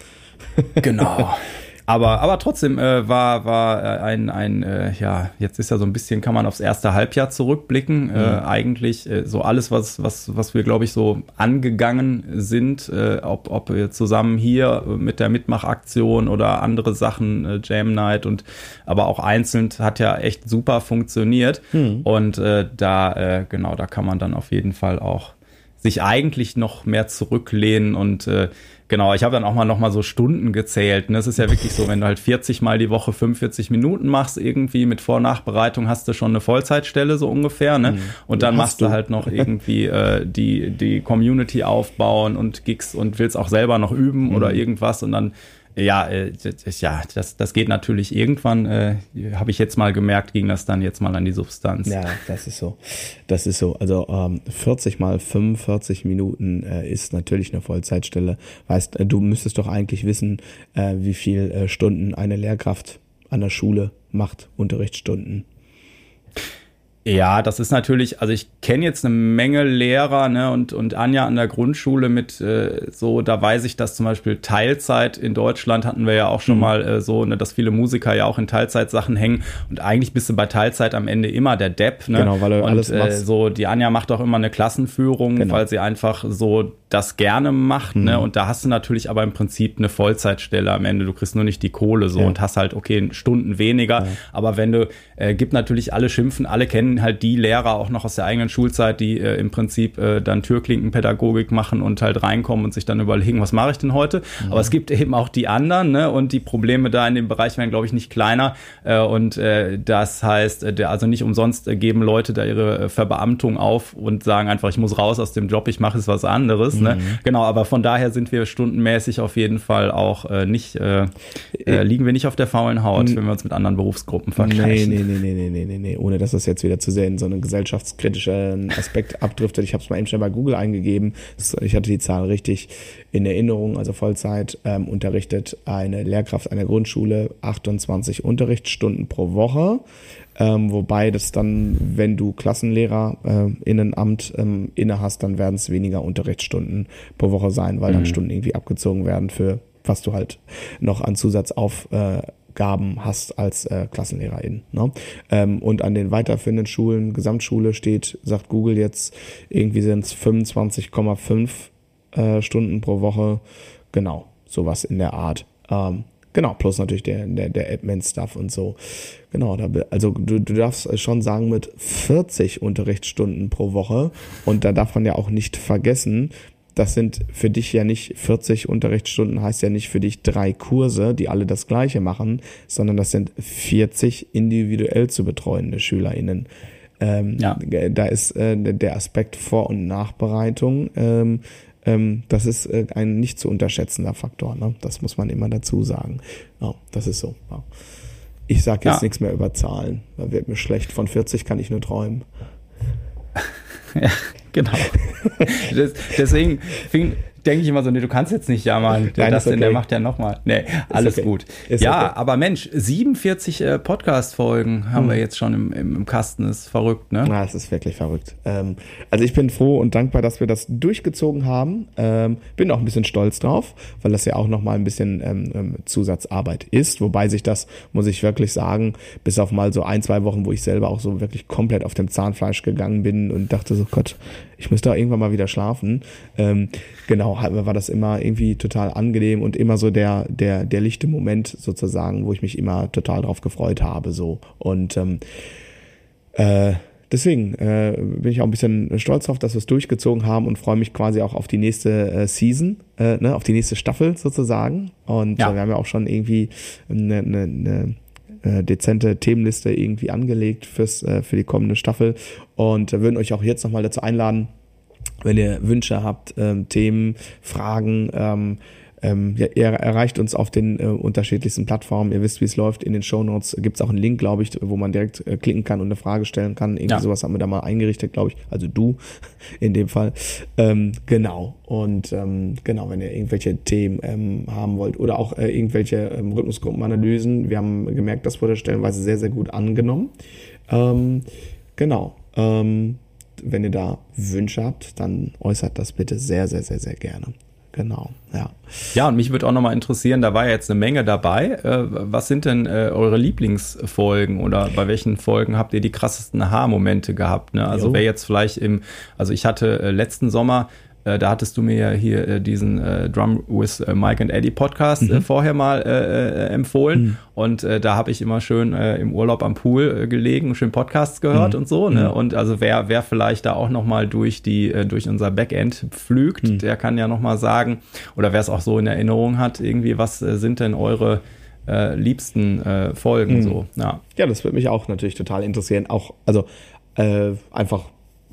Genau. Aber, aber trotzdem äh, war, war äh, ein, ein äh, ja, jetzt ist ja so ein bisschen, kann man aufs erste Halbjahr zurückblicken. Mhm. Äh, eigentlich äh, so alles, was, was, was wir, glaube ich, so angegangen sind, äh, ob, ob zusammen hier mit der Mitmachaktion oder andere Sachen, äh, Jam Night und aber auch einzeln hat ja echt super funktioniert. Mhm. Und äh, da, äh, genau, da kann man dann auf jeden Fall auch sich eigentlich noch mehr zurücklehnen und äh, Genau, ich habe dann auch mal noch mal so Stunden gezählt. Ne? Es ist ja wirklich so, wenn du halt 40 Mal die Woche 45 Minuten machst, irgendwie mit Vor- und Nachbereitung hast du schon eine Vollzeitstelle so ungefähr. Ne? Mhm. Und dann machst du. du halt noch irgendwie äh, die, die Community aufbauen und Gigs und willst auch selber noch üben mhm. oder irgendwas und dann ja, äh, ja, das, das geht natürlich irgendwann, äh, habe ich jetzt mal gemerkt, ging das dann jetzt mal an die Substanz. Ja, das ist so. Das ist so. Also ähm, 40 mal 45 Minuten äh, ist natürlich eine Vollzeitstelle. Weißt, äh, du müsstest doch eigentlich wissen, äh, wie viel äh, Stunden eine Lehrkraft an der Schule macht, Unterrichtsstunden. Ja, das ist natürlich, also ich kenne jetzt eine Menge Lehrer ne, und, und Anja an der Grundschule mit äh, so, da weiß ich, dass zum Beispiel Teilzeit in Deutschland hatten wir ja auch schon mhm. mal äh, so, ne, dass viele Musiker ja auch in Teilzeitsachen hängen und eigentlich bist du bei Teilzeit am Ende immer der Depp. Ne? Genau, weil du und, alles äh, machst. so, die Anja macht auch immer eine Klassenführung, genau. weil sie einfach so das gerne macht, ne? mhm. ne? Und da hast du natürlich aber im Prinzip eine Vollzeitstelle am Ende. Du kriegst nur nicht die Kohle so ja. und hast halt, okay, Stunden weniger. Ja. Aber wenn du, äh, gibt natürlich alle schimpfen, alle kennen halt die Lehrer auch noch aus der eigenen Schulzeit, die äh, im Prinzip äh, dann Türklinkenpädagogik machen und halt reinkommen und sich dann überlegen, was mache ich denn heute? Mhm. Aber es gibt eben auch die anderen, ne? Und die Probleme da in dem Bereich werden, glaube ich, nicht kleiner. Äh, und äh, das heißt, äh, also nicht umsonst äh, geben Leute da ihre äh, Verbeamtung auf und sagen einfach, ich muss raus aus dem Job, ich mache jetzt was anderes. Ne? Mhm. Genau, aber von daher sind wir stundenmäßig auf jeden Fall auch äh, nicht, äh, äh, liegen wir nicht auf der faulen Haut, wenn wir uns mit anderen Berufsgruppen vergleichen. Nee, nee, nee, nee, nee, nee, nee, ohne dass das jetzt wieder zu sehr in so einen gesellschaftskritischen Aspekt abdriftet. Ich habe es mal eben schnell bei Google eingegeben. Ich hatte die Zahl richtig in Erinnerung, also Vollzeit ähm, unterrichtet eine Lehrkraft einer Grundschule 28 Unterrichtsstunden pro Woche. Ähm, wobei das dann, wenn du Klassenlehrer äh, ähm, inne hast, dann werden es weniger Unterrichtsstunden pro Woche sein, weil mhm. dann Stunden irgendwie abgezogen werden für was du halt noch an Zusatzaufgaben hast als äh, Klassenlehrerin. Ne? Ähm, und an den weiterführenden Schulen, Gesamtschule steht, sagt Google jetzt, irgendwie sind es 25,5 äh, Stunden pro Woche. Genau, sowas in der Art. Ähm, Genau, plus natürlich der, der, der Admin-Stuff und so. Genau, da, also du, du darfst schon sagen, mit 40 Unterrichtsstunden pro Woche. Und da darf man ja auch nicht vergessen, das sind für dich ja nicht 40 Unterrichtsstunden, heißt ja nicht für dich drei Kurse, die alle das Gleiche machen, sondern das sind 40 individuell zu betreuende SchülerInnen. Ähm, ja. Da ist äh, der Aspekt Vor- und Nachbereitung ähm, ähm, das ist äh, ein nicht zu unterschätzender Faktor. Ne? Das muss man immer dazu sagen. Ja, das ist so. Ja. Ich sage jetzt ja. nichts mehr über Zahlen. Da wird mir schlecht. Von 40 kann ich nur träumen. ja, genau. das, deswegen fing, denke ich immer so, nee, du kannst jetzt nicht jammern. Der, Nein, das okay. denn, der macht ja nochmal. Nee, alles okay. gut. Ist ja, okay. aber Mensch, 47 äh, Podcast-Folgen haben hm. wir jetzt schon im, im, im, Kasten. Das ist verrückt, ne? Ja, es ist wirklich verrückt. Ähm, also ich bin froh und dankbar, dass wir das durchgezogen haben. Ähm, bin auch ein bisschen stolz drauf, weil das ja auch nochmal ein bisschen ähm, ähm, Zusatzarbeit ist. Wobei sich das, muss ich wirklich sagen, bis auf mal so ein, zwei Wochen, wo ich selber auch so wirklich komplett auf dem Zahnfleisch gegangen bin und dachte so, Gott, ich müsste auch irgendwann mal wieder schlafen. Ähm, genau, war das immer irgendwie total angenehm und immer so der, der, der lichte Moment sozusagen, wo ich mich immer total drauf gefreut habe, so. Und, ähm, äh, deswegen äh, bin ich auch ein bisschen stolz drauf, dass wir es durchgezogen haben und freue mich quasi auch auf die nächste äh, Season, äh, ne, auf die nächste Staffel sozusagen. Und ja. äh, wir haben ja auch schon irgendwie eine, eine, eine äh, dezente Themenliste irgendwie angelegt fürs, äh, für die kommende Staffel und äh, würden euch auch jetzt nochmal dazu einladen, wenn ihr Wünsche habt, ähm, Themen, Fragen, ähm, ähm, ja, ihr erreicht uns auf den äh, unterschiedlichsten Plattformen. Ihr wisst, wie es läuft. In den Show Notes gibt es auch einen Link, glaube ich, wo man direkt äh, klicken kann und eine Frage stellen kann. Irgendwie ja. sowas haben wir da mal eingerichtet, glaube ich. Also du in dem Fall. Ähm, genau. Und ähm, genau, wenn ihr irgendwelche Themen ähm, haben wollt oder auch äh, irgendwelche ähm, Rhythmusgruppenanalysen. Wir haben gemerkt, das wurde stellenweise sehr, sehr gut angenommen. Ähm, genau. Ähm, wenn ihr da Wünsche habt, dann äußert das bitte sehr, sehr, sehr, sehr gerne. Genau, ja. Ja, und mich würde auch nochmal interessieren, da war ja jetzt eine Menge dabei. Äh, was sind denn äh, eure Lieblingsfolgen oder bei welchen Folgen habt ihr die krassesten Aha-Momente gehabt? Ne? Also wer jetzt vielleicht im, also ich hatte äh, letzten Sommer Äh, da hattest du mir ja hier äh, diesen äh, Drum with äh, Mike and Eddie Podcast äh, mhm. vorher mal empfohlen. Mhm. Und da habe ich immer schön im Urlaub am Pool gelegen, schön Podcasts gehört mhm. und so. Ne? Mhm. Und also wer, wer vielleicht da auch nochmal durch die, durch unser Backend pflügt, mhm. der kann ja nochmal sagen, oder wer es auch so in Erinnerung hat, irgendwie, was sind denn eure liebsten Folgen mhm. so. Ja. ja, das würde mich auch natürlich total interessieren. Auch, also einfach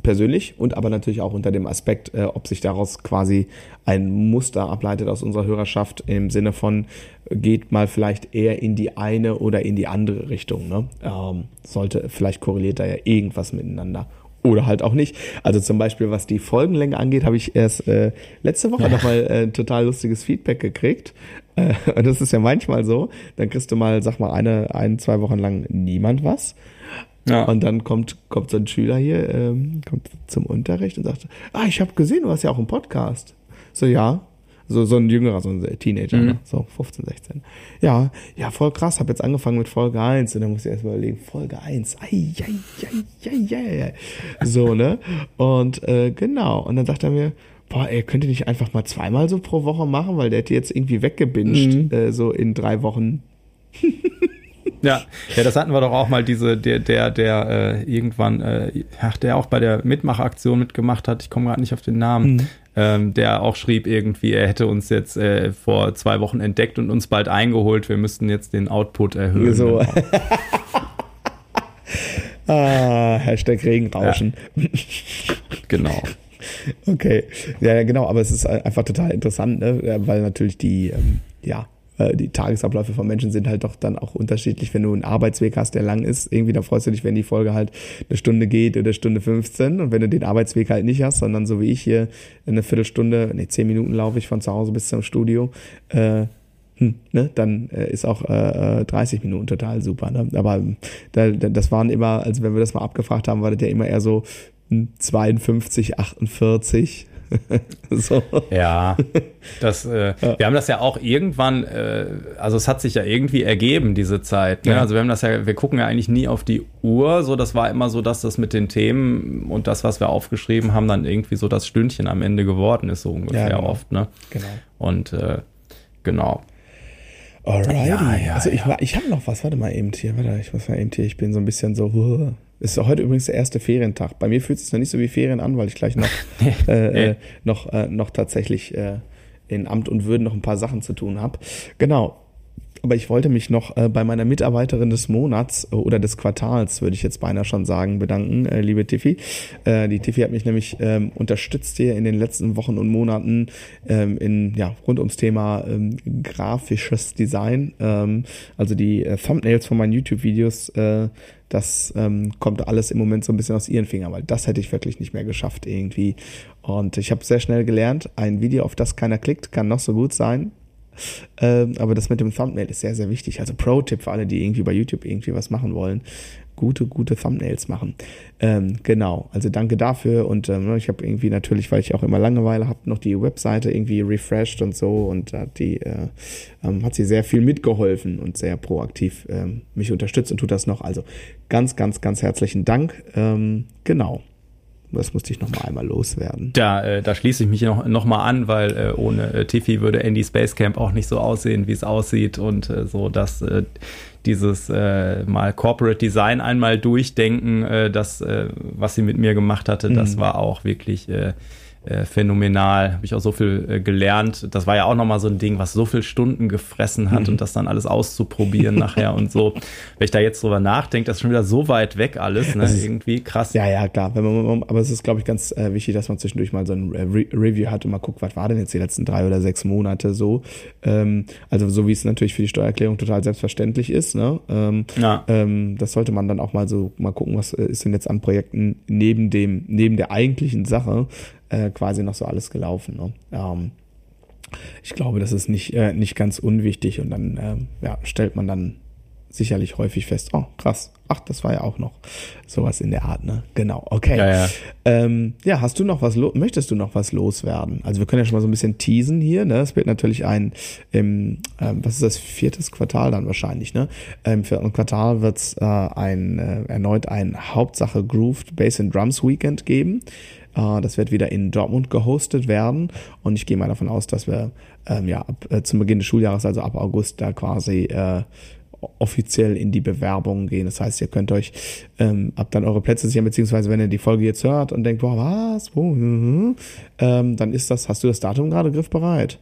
persönlich und aber natürlich auch unter dem Aspekt, äh, ob sich daraus quasi ein Muster ableitet aus unserer Hörerschaft im Sinne von, geht mal vielleicht eher in die eine oder in die andere Richtung. Ne? Ähm, sollte, vielleicht korreliert da ja irgendwas miteinander. Oder halt auch nicht. Also zum Beispiel, was die Folgenlänge angeht, habe ich erst äh, letzte Woche ja. nochmal äh, total lustiges Feedback gekriegt. Äh, und das ist ja manchmal so. Dann kriegst du mal, sag mal, eine, ein, zwei Wochen lang niemand was. Ja. Und dann kommt, kommt so ein Schüler hier, ähm, kommt zum Unterricht und sagt, ah, ich habe gesehen, du hast ja auch einen Podcast. So, ja. So, so ein jüngerer, so ein Teenager, mhm. ne? so 15, 16. Ja, ja, voll krass, habe jetzt angefangen mit Folge 1 und dann muss ich erst mal überlegen, Folge 1, ai, ai, ai, ai, ai, ai. so, ne? Und äh, genau, und dann sagt er mir, boah, ey, könnt ihr nicht einfach mal zweimal so pro Woche machen, weil der hätte jetzt irgendwie weggebinged, mhm. äh, so in drei Wochen. Ja, ja, das hatten wir doch auch mal diese, der, der, der äh, irgendwann, äh, ach, der auch bei der Mitmachaktion mitgemacht hat, ich komme gerade nicht auf den Namen, mhm. ähm, der auch schrieb irgendwie, er hätte uns jetzt äh, vor zwei Wochen entdeckt und uns bald eingeholt, wir müssten jetzt den Output erhöhen. So. ah, Hashtag Regenrauschen. Ja. genau. Okay, ja, genau, aber es ist einfach total interessant, ne? weil natürlich die, ähm, ja, die Tagesabläufe von Menschen sind halt doch dann auch unterschiedlich. Wenn du einen Arbeitsweg hast, der lang ist, irgendwie, da freust du dich, wenn die Folge halt eine Stunde geht oder Stunde 15. Und wenn du den Arbeitsweg halt nicht hast, sondern so wie ich hier eine Viertelstunde, nee, zehn Minuten laufe ich von zu Hause bis zum Studio, äh, hm, ne, dann äh, ist auch äh, 30 äh, Minuten total super. Ne? Aber da, das waren immer, also wenn wir das mal abgefragt haben, war das ja immer eher so 52, 48. so. Ja, das, äh, ja. wir haben das ja auch irgendwann, äh, also es hat sich ja irgendwie ergeben, diese Zeit. Ne? Ja. Also wir haben das ja, wir gucken ja eigentlich nie auf die Uhr, so das war immer so, dass das mit den Themen und das, was wir aufgeschrieben haben, dann irgendwie so das Stündchen am Ende geworden ist, so ungefähr ja, genau. oft. Ne? Genau. Und äh, genau. Alrighty. Also ich, ich habe noch was, warte mal eben hier, warte, ich muss mal eben hier, ich bin so ein bisschen so, uh, ist heute übrigens der erste Ferientag. Bei mir fühlt es sich noch nicht so wie Ferien an, weil ich gleich noch, äh, äh, noch, äh, noch tatsächlich äh, in Amt und Würden noch ein paar Sachen zu tun habe. Genau. Aber ich wollte mich noch äh, bei meiner Mitarbeiterin des Monats äh, oder des Quartals, würde ich jetzt beinahe schon sagen, bedanken, liebe Tiffy. Die Tiffy hat mich nämlich ähm, unterstützt hier in den letzten Wochen und Monaten ähm, in ja rund ums Thema ähm, grafisches Design. Also die Thumbnails von meinen YouTube-Videos das ähm, kommt alles im Moment so ein bisschen aus ihren Fingern, weil das hätte ich wirklich nicht mehr geschafft irgendwie. Und ich habe sehr schnell gelernt, ein Video, auf das keiner klickt, kann noch so gut sein. Ähm, aber das mit dem Thumbnail ist sehr, sehr wichtig. Also Pro-Tipp für alle, die irgendwie bei YouTube irgendwie was machen wollen gute, gute Thumbnails machen. Ähm, genau, also danke dafür und ähm, ich habe irgendwie natürlich, weil ich auch immer Langeweile habe, noch die Webseite irgendwie refreshed und so und hat die äh, ähm, hat sie sehr viel mitgeholfen und sehr proaktiv ähm, mich unterstützt und tut das noch. Also ganz, ganz, ganz herzlichen Dank. Ähm, genau. Das musste ich noch mal einmal loswerden. Da, äh, da schließe ich mich noch, noch mal an, weil äh, ohne äh, Tiffy würde Andy Space Camp auch nicht so aussehen, wie es aussieht und äh, so, dass äh, dieses äh, mal Corporate Design einmal durchdenken, das, was sie mit mir gemacht hatte, mhm. das war auch wirklich äh, äh, phänomenal. Habe ich auch so viel äh, gelernt. Das war ja auch nochmal so ein Ding, was so viel Stunden gefressen hat mhm. und das dann alles auszuprobieren nachher und so. Wenn ich da jetzt drüber nachdenke, das ist schon wieder so weit weg alles, ne? Ist, Irgendwie krass. Ja, ja, klar. Man, aber es ist, glaube ich, ganz äh, wichtig, dass man zwischendurch mal so ein Re Review hat und mal guckt, was war denn jetzt die letzten drei oder sechs Monate so. Ähm, also so wie es natürlich für die Steuererklärung total selbstverständlich ist. Ne? Ähm, ja. ähm, das sollte man dann auch mal so mal gucken, was äh, ist denn jetzt an Projekten neben dem, neben der eigentlichen Sache äh, quasi noch so alles gelaufen. Ne? Ähm, ich glaube, das ist nicht, äh, nicht ganz unwichtig und dann ähm, ja, stellt man dann sicherlich häufig fest, oh krass, ach, das war ja auch noch sowas in der Art, ne? Genau, okay. Ja, ja. Ähm, ja hast du noch was, möchtest du noch was loswerden? Also wir können ja schon mal so ein bisschen teasen hier, ne? Es wird natürlich ein, im, ähm, was ist das, viertes Quartal dann wahrscheinlich, ne? Im vierten Quartal wird es äh, ein, äh, erneut ein Hauptsache Grooved Bass and Drums Weekend geben. Äh, das wird wieder in Dortmund gehostet werden und ich gehe mal davon aus, dass wir ähm, ja ab, äh, zum Beginn des Schuljahres, also ab August, da quasi äh, offiziell in die Bewerbung gehen. Das heißt, ihr könnt euch ähm, ab dann eure Plätze sichern, beziehungsweise wenn ihr die Folge jetzt hört und denkt, boah, was, wo, mhm, ähm, dann ist das, hast du das Datum gerade griffbereit?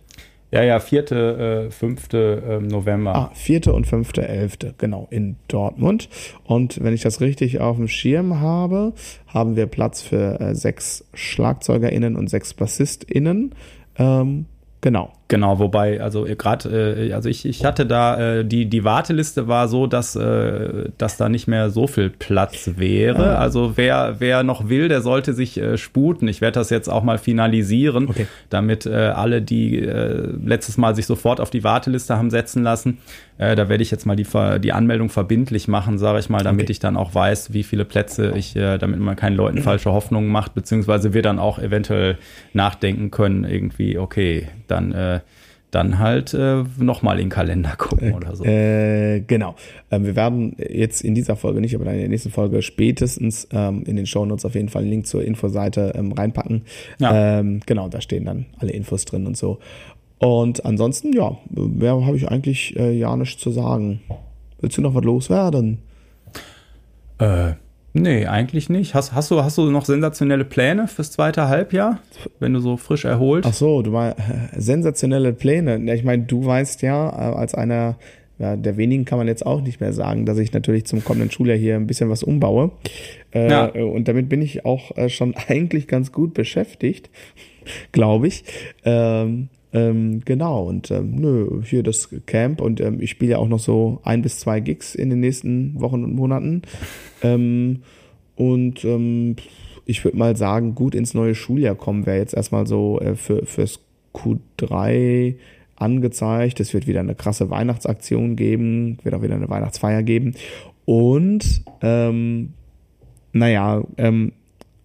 Ja, ja, vierte, äh, fünfte äh, November. Ah, vierte und fünfte, elfte, genau, in Dortmund. Und wenn ich das richtig auf dem Schirm habe, haben wir Platz für äh, sechs SchlagzeugerInnen und sechs BassistInnen. Ähm, genau. Genau, wobei, also gerade, äh, also ich, ich hatte da, äh, die, die Warteliste war so, dass, äh, dass da nicht mehr so viel Platz wäre. Ah. Also wer, wer noch will, der sollte sich äh, sputen. Ich werde das jetzt auch mal finalisieren, okay. damit äh, alle, die äh, letztes Mal sich sofort auf die Warteliste haben setzen lassen, äh, da werde ich jetzt mal die, die Anmeldung verbindlich machen, sage ich mal, damit okay. ich dann auch weiß, wie viele Plätze ich, äh, damit man keinen Leuten falsche Hoffnungen macht, beziehungsweise wir dann auch eventuell nachdenken können, irgendwie, okay, dann äh, dann halt äh, nochmal in den Kalender gucken äh, oder so. Äh, genau. Ähm, wir werden jetzt in dieser Folge nicht, aber dann in der nächsten Folge spätestens ähm, in den Shownotes auf jeden Fall einen Link zur Infoseite ähm, reinpacken. Ja. Ähm, genau, da stehen dann alle Infos drin und so. Und ansonsten, ja, mehr habe ich eigentlich äh, ja nichts zu sagen. Willst du noch was loswerden? Äh, Nee, eigentlich nicht. Hast, hast, du, hast du noch sensationelle Pläne fürs zweite Halbjahr, wenn du so frisch erholt? Ach so, du meinst äh, sensationelle Pläne. Ja, ich meine, du weißt ja, äh, als einer ja, der wenigen kann man jetzt auch nicht mehr sagen, dass ich natürlich zum kommenden Schuljahr hier ein bisschen was umbaue. Äh, ja. Und damit bin ich auch äh, schon eigentlich ganz gut beschäftigt, glaube ich. Ähm, ähm, genau, und ähm, nö, hier das Camp und ähm, ich spiele ja auch noch so ein bis zwei Gigs in den nächsten Wochen und Monaten. Ähm, und ähm, ich würde mal sagen, gut ins neue Schuljahr kommen wäre jetzt erstmal so äh, für, fürs Q3 angezeigt. Es wird wieder eine krasse Weihnachtsaktion geben, wird auch wieder eine Weihnachtsfeier geben. Und ähm, naja, ähm,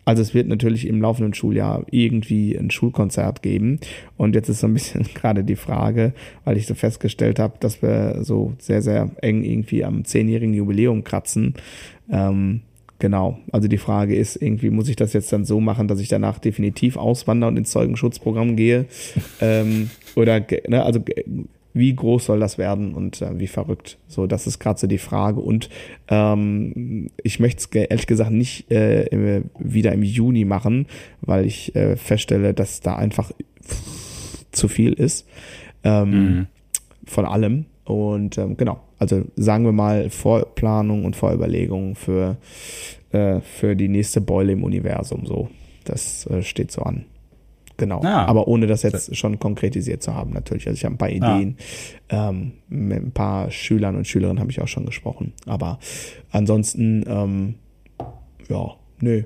also es wird natürlich im laufenden Schuljahr irgendwie ein Schulkonzert geben. Und jetzt ist so ein bisschen gerade die Frage, weil ich so festgestellt habe, dass wir so sehr, sehr eng irgendwie am zehnjährigen Jubiläum kratzen. Ähm, Genau. Also die Frage ist, irgendwie muss ich das jetzt dann so machen, dass ich danach definitiv auswandere und ins Zeugenschutzprogramm gehe? ähm, oder, ne, also wie groß soll das werden und äh, wie verrückt. So, das ist gerade so die Frage. Und ähm, ich möchte es ehrlich gesagt nicht äh, wieder im Juni machen, weil ich äh, feststelle, dass da einfach zu viel ist ähm, mhm. von allem. Und ähm, genau, also sagen wir mal Vorplanung und Vorüberlegungen für, äh, für die nächste Beule im Universum. So, das äh, steht so an. Genau. Ah, Aber ohne das jetzt schon konkretisiert zu haben, natürlich. Also ich habe ein paar. Ideen. Ah. Ähm, mit ein paar Schülern und Schülerinnen habe ich auch schon gesprochen. Aber ansonsten, ähm, ja, nö.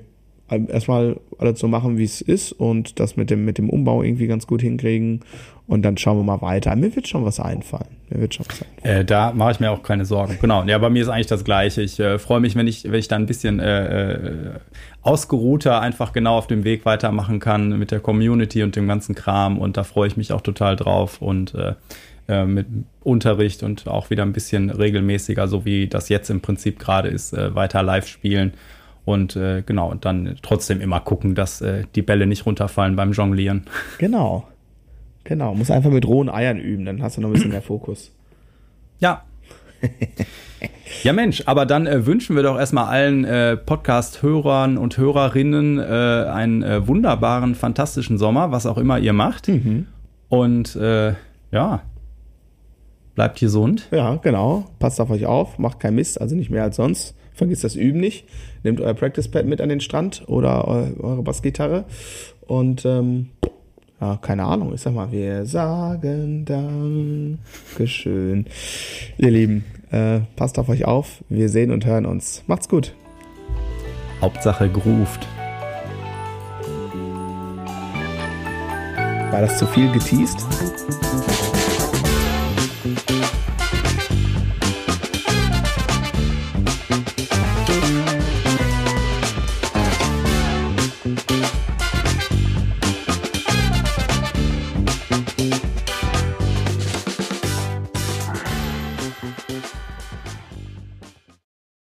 Erstmal alles so machen, wie es ist und das mit dem, mit dem Umbau irgendwie ganz gut hinkriegen. Und dann schauen wir mal weiter. Mir wird schon was einfallen. Mir wird schon was einfallen. Äh, da mache ich mir auch keine Sorgen. Genau. Ja, bei mir ist eigentlich das Gleiche. Ich äh, freue mich, wenn ich, wenn ich da ein bisschen äh, äh ausgeruhter einfach genau auf dem Weg weitermachen kann mit der Community und dem ganzen Kram. Und da freue ich mich auch total drauf. Und äh, äh, mit Unterricht und auch wieder ein bisschen regelmäßiger, so wie das jetzt im Prinzip gerade ist, weiter live spielen. Und äh, genau, und dann trotzdem immer gucken, dass äh, die Bälle nicht runterfallen beim Jonglieren. Genau. Genau. Muss einfach mit rohen Eiern üben, dann hast du noch ein bisschen mehr Fokus. Ja, ja, Mensch, aber dann äh, wünschen wir doch erstmal allen äh, Podcast-Hörern und Hörerinnen äh, einen äh, wunderbaren, fantastischen Sommer, was auch immer ihr macht. Mhm. Und äh, ja, bleibt gesund. Ja, genau. Passt auf euch auf, macht kein Mist, also nicht mehr als sonst. Vergisst das Üben nicht. Nehmt euer Practice-Pad mit an den Strand oder eure Bassgitarre und ähm, ja, keine Ahnung, ich sag mal, wir sagen Dankeschön. Ihr Lieben, äh, passt auf euch auf. Wir sehen und hören uns. Macht's gut. Hauptsache grooved. War das zu viel geteased?